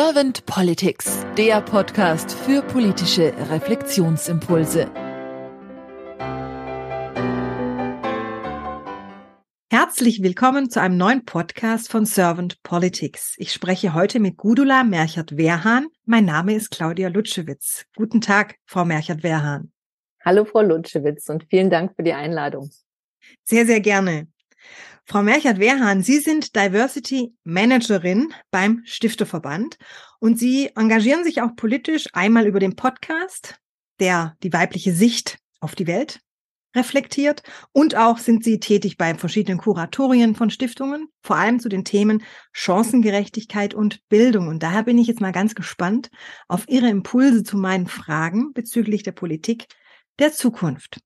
Servant Politics, der Podcast für politische Reflexionsimpulse. Herzlich willkommen zu einem neuen Podcast von Servant Politics. Ich spreche heute mit Gudula Merchert-Wehrhahn. Mein Name ist Claudia Lutschewitz. Guten Tag, Frau Merchert-Wehrhahn. Hallo, Frau Lutschewitz, und vielen Dank für die Einladung. Sehr, sehr gerne. Frau Merchert-Wehrhahn, Sie sind Diversity Managerin beim Stifterverband und Sie engagieren sich auch politisch einmal über den Podcast, der die weibliche Sicht auf die Welt reflektiert und auch sind Sie tätig bei verschiedenen Kuratorien von Stiftungen, vor allem zu den Themen Chancengerechtigkeit und Bildung. Und daher bin ich jetzt mal ganz gespannt auf Ihre Impulse zu meinen Fragen bezüglich der Politik der Zukunft.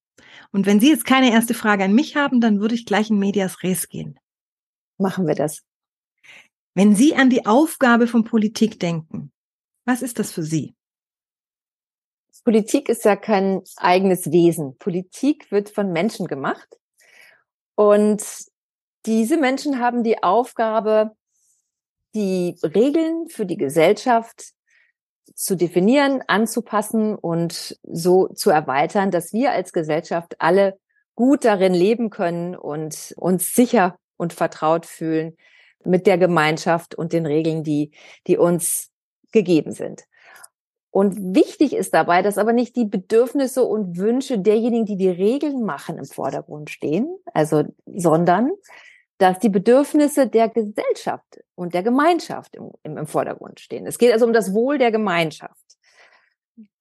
Und wenn Sie jetzt keine erste Frage an mich haben, dann würde ich gleich in Medias Res gehen. Machen wir das. Wenn Sie an die Aufgabe von Politik denken, was ist das für Sie? Politik ist ja kein eigenes Wesen. Politik wird von Menschen gemacht. Und diese Menschen haben die Aufgabe, die Regeln für die Gesellschaft zu definieren, anzupassen und so zu erweitern, dass wir als Gesellschaft alle gut darin leben können und uns sicher und vertraut fühlen mit der Gemeinschaft und den Regeln, die, die uns gegeben sind. Und wichtig ist dabei, dass aber nicht die Bedürfnisse und Wünsche derjenigen, die die Regeln machen, im Vordergrund stehen, also, sondern dass die Bedürfnisse der Gesellschaft und der Gemeinschaft im, im, im Vordergrund stehen. Es geht also um das Wohl der Gemeinschaft.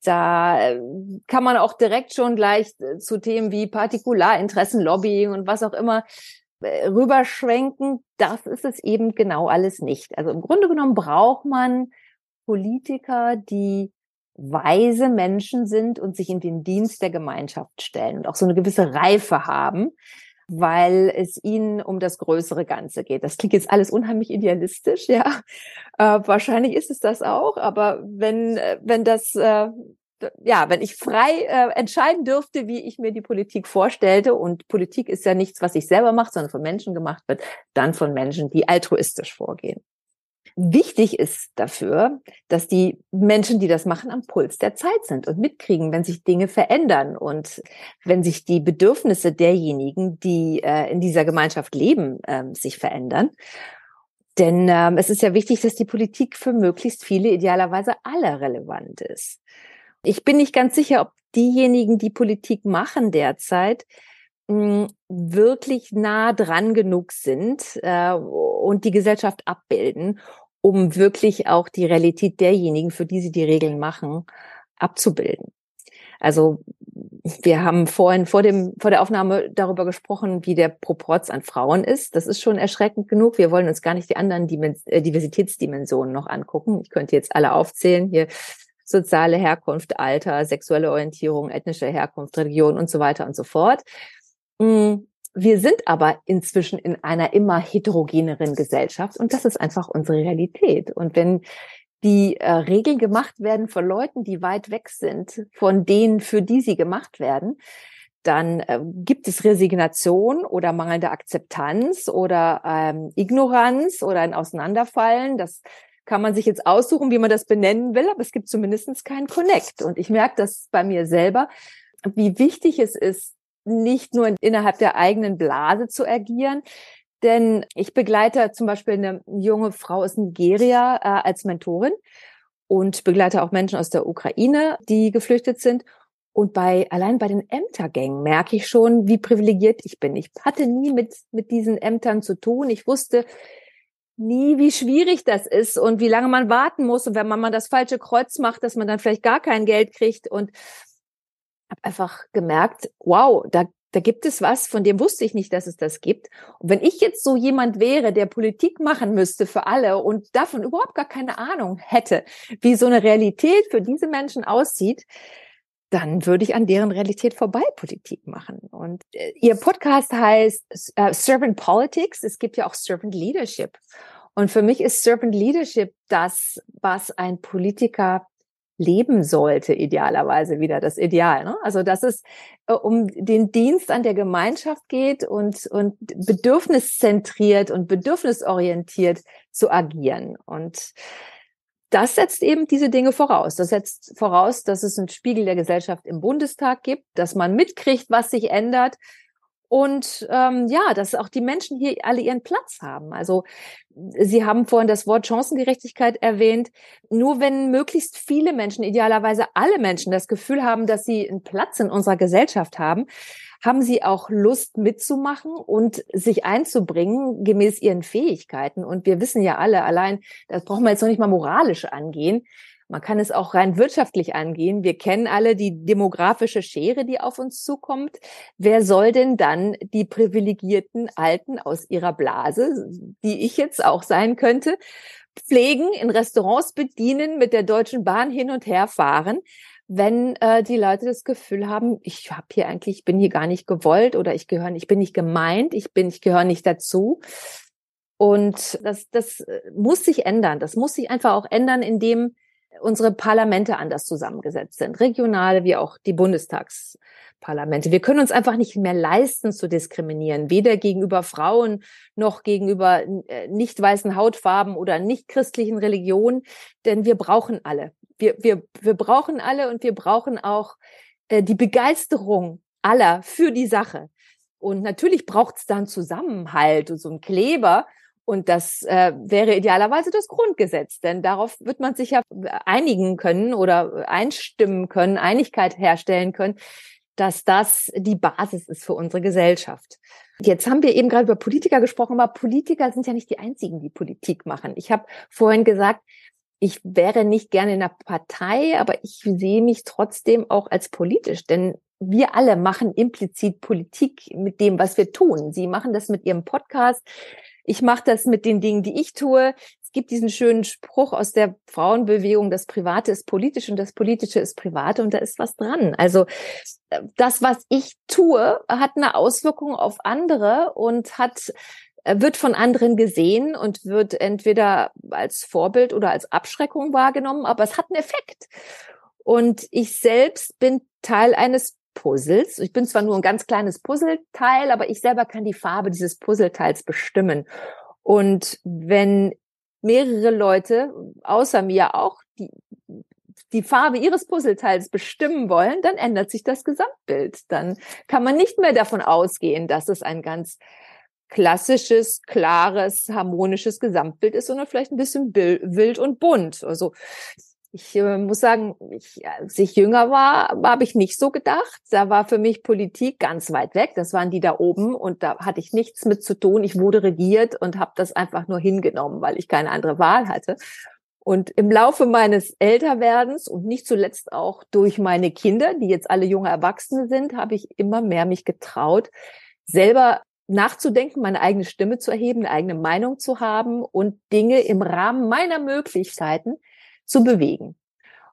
Da äh, kann man auch direkt schon gleich äh, zu Themen wie Partikularinteressen, Lobbying und was auch immer äh, rüberschwenken. Das ist es eben genau alles nicht. Also im Grunde genommen braucht man Politiker, die weise Menschen sind und sich in den Dienst der Gemeinschaft stellen und auch so eine gewisse Reife haben, weil es ihnen um das größere Ganze geht. Das klingt jetzt alles unheimlich idealistisch, ja. Äh, wahrscheinlich ist es das auch, aber wenn, äh, wenn das, äh, ja, wenn ich frei äh, entscheiden dürfte, wie ich mir die Politik vorstellte, und Politik ist ja nichts, was ich selber mache, sondern von Menschen gemacht wird, dann von Menschen, die altruistisch vorgehen. Wichtig ist dafür, dass die Menschen, die das machen, am Puls der Zeit sind und mitkriegen, wenn sich Dinge verändern und wenn sich die Bedürfnisse derjenigen, die äh, in dieser Gemeinschaft leben, äh, sich verändern. Denn ähm, es ist ja wichtig, dass die Politik für möglichst viele, idealerweise alle relevant ist. Ich bin nicht ganz sicher, ob diejenigen, die Politik machen derzeit, wirklich nah dran genug sind äh, und die Gesellschaft abbilden, um wirklich auch die Realität derjenigen, für die sie die Regeln machen, abzubilden. Also wir haben vorhin vor dem vor der Aufnahme darüber gesprochen, wie der Proporz an Frauen ist. Das ist schon erschreckend genug. Wir wollen uns gar nicht die anderen äh, Diversitätsdimensionen noch angucken. Ich könnte jetzt alle aufzählen hier soziale Herkunft, Alter, sexuelle Orientierung, ethnische Herkunft, Religion und so weiter und so fort. Mm, wir sind aber inzwischen in einer immer heterogeneren Gesellschaft und das ist einfach unsere Realität. Und wenn die äh, Regeln gemacht werden von Leuten, die weit weg sind von denen, für die sie gemacht werden, dann äh, gibt es Resignation oder mangelnde Akzeptanz oder ähm, Ignoranz oder ein Auseinanderfallen. Das kann man sich jetzt aussuchen, wie man das benennen will, aber es gibt zumindest keinen Connect. Und ich merke das bei mir selber, wie wichtig es ist, nicht nur innerhalb der eigenen Blase zu agieren. Denn ich begleite zum Beispiel eine junge Frau aus Nigeria äh, als Mentorin und begleite auch Menschen aus der Ukraine, die geflüchtet sind. Und bei, allein bei den Ämtergängen merke ich schon, wie privilegiert ich bin. Ich hatte nie mit, mit diesen Ämtern zu tun. Ich wusste nie, wie schwierig das ist und wie lange man warten muss. Und wenn man mal das falsche Kreuz macht, dass man dann vielleicht gar kein Geld kriegt. Und habe einfach gemerkt, wow, da, da gibt es was, von dem wusste ich nicht, dass es das gibt. Und wenn ich jetzt so jemand wäre, der Politik machen müsste für alle und davon überhaupt gar keine Ahnung hätte, wie so eine Realität für diese Menschen aussieht, dann würde ich an deren Realität vorbei Politik machen. Und äh, ihr Podcast heißt äh, Servant Politics. Es gibt ja auch Servant Leadership. Und für mich ist Servant Leadership das, was ein Politiker leben sollte, idealerweise wieder das Ideal. Ne? Also dass es äh, um den Dienst an der Gemeinschaft geht und, und bedürfniszentriert und bedürfnisorientiert zu agieren. Und das setzt eben diese Dinge voraus. Das setzt voraus, dass es einen Spiegel der Gesellschaft im Bundestag gibt, dass man mitkriegt, was sich ändert, und ähm, ja, dass auch die Menschen hier alle ihren Platz haben. Also Sie haben vorhin das Wort Chancengerechtigkeit erwähnt. Nur wenn möglichst viele Menschen, idealerweise alle Menschen, das Gefühl haben, dass sie einen Platz in unserer Gesellschaft haben, haben sie auch Lust mitzumachen und sich einzubringen gemäß ihren Fähigkeiten. Und wir wissen ja alle, allein, das brauchen wir jetzt noch nicht mal moralisch angehen. Man kann es auch rein wirtschaftlich angehen. Wir kennen alle die demografische Schere, die auf uns zukommt. Wer soll denn dann die privilegierten Alten aus ihrer Blase, die ich jetzt auch sein könnte, pflegen, in Restaurants bedienen, mit der Deutschen Bahn hin und her fahren? wenn äh, die Leute das Gefühl haben, ich habe hier eigentlich, ich bin hier gar nicht gewollt oder ich gehöre, ich bin nicht gemeint, ich bin, ich gehöre nicht dazu. Und das, das äh, muss sich ändern. Das muss sich einfach auch ändern, indem unsere Parlamente anders zusammengesetzt sind, regionale wie auch die Bundestagsparlamente. Wir können uns einfach nicht mehr leisten zu diskriminieren, weder gegenüber Frauen noch gegenüber äh, nicht weißen Hautfarben oder nicht christlichen Religionen, denn wir brauchen alle. Wir, wir, wir brauchen alle und wir brauchen auch äh, die Begeisterung aller für die Sache. Und natürlich braucht es dann Zusammenhalt und so einen Kleber, und das äh, wäre idealerweise das Grundgesetz, denn darauf wird man sich ja einigen können oder einstimmen können, Einigkeit herstellen können, dass das die Basis ist für unsere Gesellschaft. Jetzt haben wir eben gerade über Politiker gesprochen, aber Politiker sind ja nicht die einzigen, die Politik machen. Ich habe vorhin gesagt, ich wäre nicht gerne in einer Partei, aber ich sehe mich trotzdem auch als politisch, denn wir alle machen implizit Politik mit dem, was wir tun. Sie machen das mit ihrem Podcast. Ich mache das mit den Dingen, die ich tue. Es gibt diesen schönen Spruch aus der Frauenbewegung, das Private ist politisch und das Politische ist Private und da ist was dran. Also das, was ich tue, hat eine Auswirkung auf andere und hat wird von anderen gesehen und wird entweder als Vorbild oder als Abschreckung wahrgenommen, aber es hat einen Effekt. Und ich selbst bin Teil eines Puzzles. Ich bin zwar nur ein ganz kleines Puzzleteil, aber ich selber kann die Farbe dieses Puzzleteils bestimmen. Und wenn mehrere Leute außer mir auch die, die Farbe ihres Puzzleteils bestimmen wollen, dann ändert sich das Gesamtbild. Dann kann man nicht mehr davon ausgehen, dass es ein ganz klassisches, klares, harmonisches Gesamtbild ist, sondern vielleicht ein bisschen wild und bunt. Also ich äh, muss sagen, ich, als ich jünger war, habe ich nicht so gedacht. Da war für mich Politik ganz weit weg. Das waren die da oben und da hatte ich nichts mit zu tun. Ich wurde regiert und habe das einfach nur hingenommen, weil ich keine andere Wahl hatte. Und im Laufe meines Älterwerdens und nicht zuletzt auch durch meine Kinder, die jetzt alle junge Erwachsene sind, habe ich immer mehr mich getraut, selber nachzudenken, meine eigene Stimme zu erheben, eine eigene Meinung zu haben und Dinge im Rahmen meiner Möglichkeiten zu bewegen.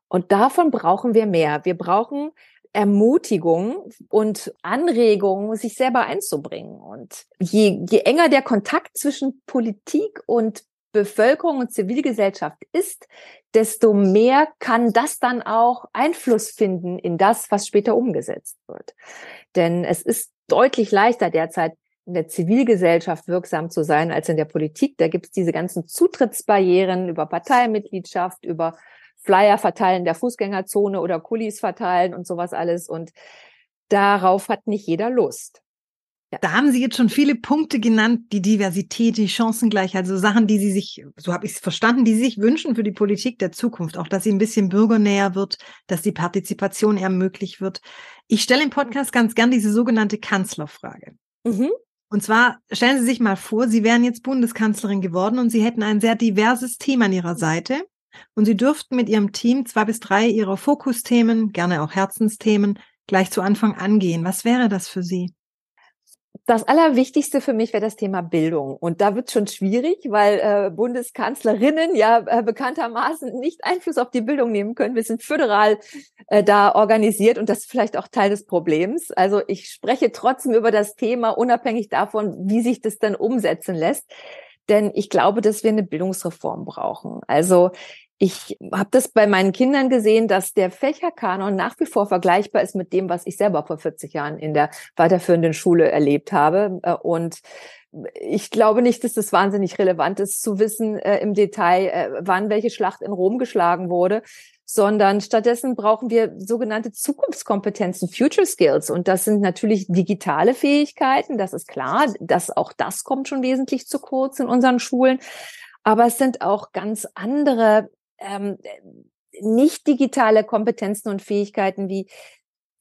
Und davon brauchen wir mehr. Wir brauchen Ermutigung und Anregung, sich selber einzubringen. Und je, je enger der Kontakt zwischen Politik und Bevölkerung und Zivilgesellschaft ist, desto mehr kann das dann auch Einfluss finden in das, was später umgesetzt wird. Denn es ist deutlich leichter derzeit in der Zivilgesellschaft wirksam zu sein als in der Politik. Da gibt es diese ganzen Zutrittsbarrieren über Parteimitgliedschaft, über Flyer verteilen der Fußgängerzone oder Kulis verteilen und sowas alles. Und darauf hat nicht jeder Lust. Ja. Da haben Sie jetzt schon viele Punkte genannt, die Diversität, die Chancengleichheit, so Sachen, die Sie sich, so habe ich es verstanden, die Sie sich wünschen für die Politik der Zukunft, auch dass sie ein bisschen bürgernäher wird, dass die Partizipation ermöglicht wird. Ich stelle im Podcast ganz gern diese sogenannte Kanzlerfrage. Mhm. Und zwar stellen Sie sich mal vor, Sie wären jetzt Bundeskanzlerin geworden und Sie hätten ein sehr diverses Team an Ihrer Seite und Sie dürften mit Ihrem Team zwei bis drei Ihrer Fokusthemen, gerne auch Herzensthemen, gleich zu Anfang angehen. Was wäre das für Sie? Das Allerwichtigste für mich wäre das Thema Bildung. Und da wird schon schwierig, weil äh, Bundeskanzlerinnen ja äh, bekanntermaßen nicht Einfluss auf die Bildung nehmen können. Wir sind föderal äh, da organisiert und das ist vielleicht auch Teil des Problems. Also ich spreche trotzdem über das Thema, unabhängig davon, wie sich das dann umsetzen lässt. Denn ich glaube, dass wir eine Bildungsreform brauchen. Also Ich habe das bei meinen Kindern gesehen, dass der Fächerkanon nach wie vor vergleichbar ist mit dem, was ich selber vor 40 Jahren in der weiterführenden Schule erlebt habe. Äh, und ich glaube nicht, dass das wahnsinnig relevant ist, zu wissen äh, im Detail, äh, wann welche Schlacht in Rom geschlagen wurde, sondern stattdessen brauchen wir sogenannte Zukunftskompetenzen, Future Skills. Und das sind natürlich digitale Fähigkeiten, das ist klar, dass auch das kommt schon wesentlich zu kurz in unseren Schulen. Aber es sind auch ganz andere ähm, nicht digitale Kompetenzen und Fähigkeiten wie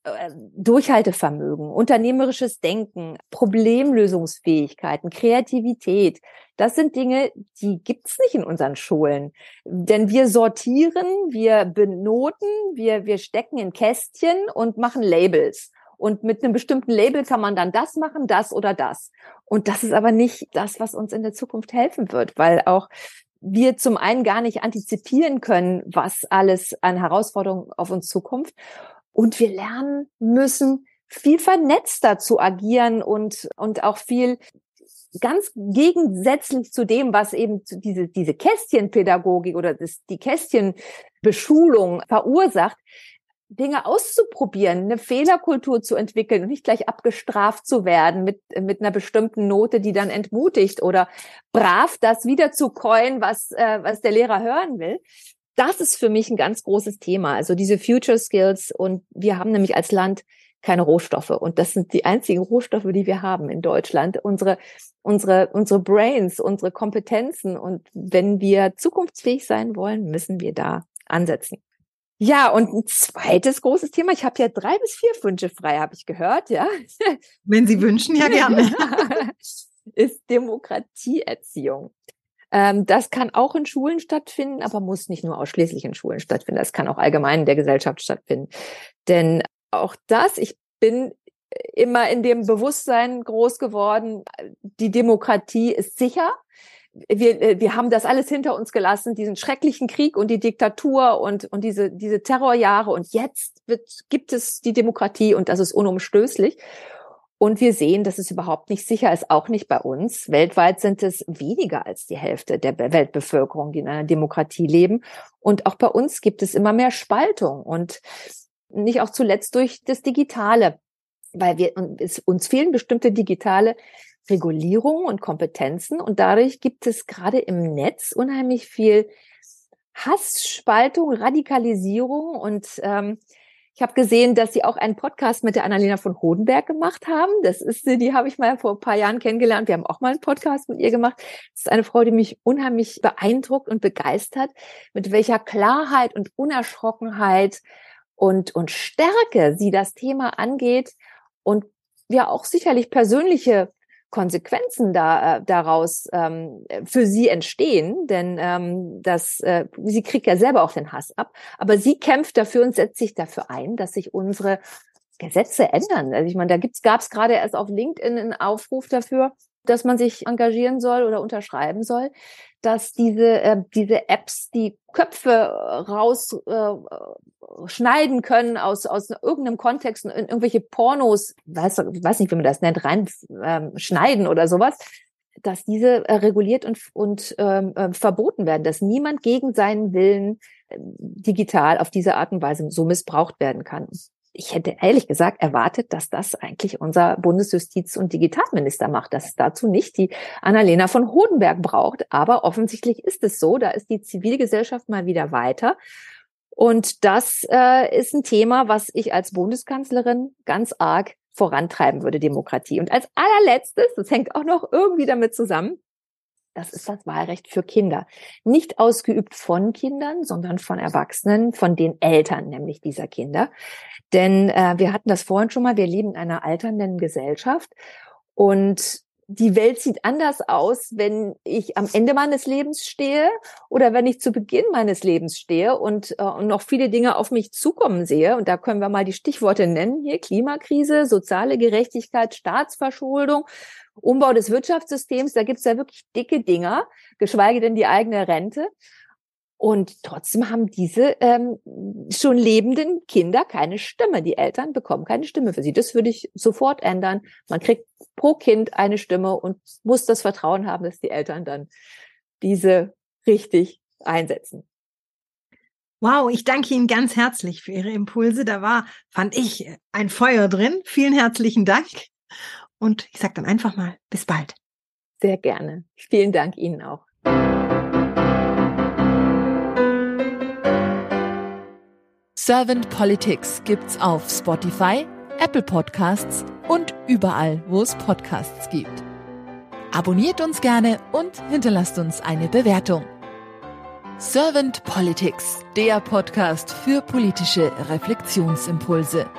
äh, Durchhaltevermögen, unternehmerisches Denken, Problemlösungsfähigkeiten, Kreativität. Das sind Dinge, die gibt's nicht in unseren Schulen. Denn wir sortieren, wir benoten, wir, wir stecken in Kästchen und machen Labels. Und mit einem bestimmten Label kann man dann das machen, das oder das. Und das ist aber nicht das, was uns in der Zukunft helfen wird, weil auch wir zum einen gar nicht antizipieren können, was alles an Herausforderungen auf uns zukommt. Und wir lernen müssen, viel vernetzter zu agieren und, und auch viel ganz gegensätzlich zu dem, was eben diese, diese Kästchenpädagogik oder das, die Kästchenbeschulung verursacht, Dinge auszuprobieren, eine Fehlerkultur zu entwickeln und nicht gleich abgestraft zu werden mit, mit einer bestimmten Note, die dann entmutigt oder brav das wieder zu coin, was, äh, was der Lehrer hören will. Das ist für mich ein ganz großes Thema. Also diese Future Skills und wir haben nämlich als Land keine Rohstoffe und das sind die einzigen Rohstoffe, die wir haben in Deutschland. Unsere, unsere, unsere Brains, unsere Kompetenzen und wenn wir zukunftsfähig sein wollen, müssen wir da ansetzen. Ja, und ein zweites großes Thema, ich habe ja drei bis vier Wünsche frei, habe ich gehört, ja. Wenn Sie wünschen, ja gerne. ist Demokratieerziehung. Ähm, das kann auch in Schulen stattfinden, aber muss nicht nur ausschließlich in Schulen stattfinden. Das kann auch allgemein in der Gesellschaft stattfinden. Denn auch das, ich bin immer in dem Bewusstsein groß geworden, die Demokratie ist sicher wir, äh, wir haben das alles hinter uns gelassen, diesen schrecklichen Krieg und die Diktatur und, und diese, diese Terrorjahre. Und jetzt wird, gibt es die Demokratie und das ist unumstößlich. Und wir sehen, dass es überhaupt nicht sicher ist, auch nicht bei uns. Weltweit sind es weniger als die Hälfte der Weltbevölkerung, die in einer Demokratie leben. Und auch bei uns gibt es immer mehr Spaltung und nicht auch zuletzt durch das Digitale, weil wir, uns fehlen bestimmte digitale Regulierung und Kompetenzen und dadurch gibt es gerade im Netz unheimlich viel Hassspaltung, Radikalisierung und ähm, ich habe gesehen, dass Sie auch einen Podcast mit der Annalena von Hodenberg gemacht haben. Das ist, die habe ich mal vor ein paar Jahren kennengelernt. Wir haben auch mal einen Podcast mit ihr gemacht. Das ist eine Frau, die mich unheimlich beeindruckt und begeistert, mit welcher Klarheit und Unerschrockenheit und, und Stärke sie das Thema angeht und ja auch sicherlich persönliche Konsequenzen da, äh, daraus ähm, für sie entstehen, denn ähm, das, äh, sie kriegt ja selber auch den Hass ab, aber sie kämpft dafür und setzt sich dafür ein, dass sich unsere Gesetze ändern. Also ich meine, da gab es gerade erst auf LinkedIn einen Aufruf dafür, dass man sich engagieren soll oder unterschreiben soll, dass diese, äh, diese Apps die Köpfe rausschneiden äh, können aus, aus irgendeinem Kontext in irgendwelche Pornos, weiß, weiß nicht, wie man das nennt, rein ähm, oder sowas, dass diese äh, reguliert und, und ähm, äh, verboten werden, dass niemand gegen seinen Willen äh, digital auf diese Art und Weise so missbraucht werden kann ich hätte ehrlich gesagt erwartet, dass das eigentlich unser Bundesjustiz- und Digitalminister macht, dass es dazu nicht die Annalena von Hodenberg braucht. Aber offensichtlich ist es so, da ist die Zivilgesellschaft mal wieder weiter. Und das äh, ist ein Thema, was ich als Bundeskanzlerin ganz arg vorantreiben würde, Demokratie. Und als allerletztes, das hängt auch noch irgendwie damit zusammen, das ist das Wahlrecht für Kinder. Nicht ausgeübt von Kindern, sondern von Erwachsenen, von den Eltern nämlich dieser Kinder. Denn äh, wir hatten das vorhin schon mal, wir leben in einer alternden Gesellschaft und die Welt sieht anders aus, wenn ich am Ende meines Lebens stehe oder wenn ich zu Beginn meines Lebens stehe und, äh, und noch viele Dinge auf mich zukommen sehe. Und da können wir mal die Stichworte nennen hier. Klimakrise, soziale Gerechtigkeit, Staatsverschuldung, Umbau des Wirtschaftssystems. Da gibt's ja wirklich dicke Dinger, geschweige denn die eigene Rente. Und trotzdem haben diese ähm, schon lebenden Kinder keine Stimme. Die Eltern bekommen keine Stimme für sie. Das würde ich sofort ändern. Man kriegt pro Kind eine Stimme und muss das Vertrauen haben, dass die Eltern dann diese richtig einsetzen. Wow, ich danke Ihnen ganz herzlich für Ihre Impulse. Da war, fand ich, ein Feuer drin. Vielen herzlichen Dank. Und ich sage dann einfach mal, bis bald. Sehr gerne. Vielen Dank Ihnen auch. Servant Politics gibt's auf Spotify, Apple Podcasts und überall, wo es Podcasts gibt. Abonniert uns gerne und hinterlasst uns eine Bewertung. Servant Politics, der Podcast für politische Reflexionsimpulse.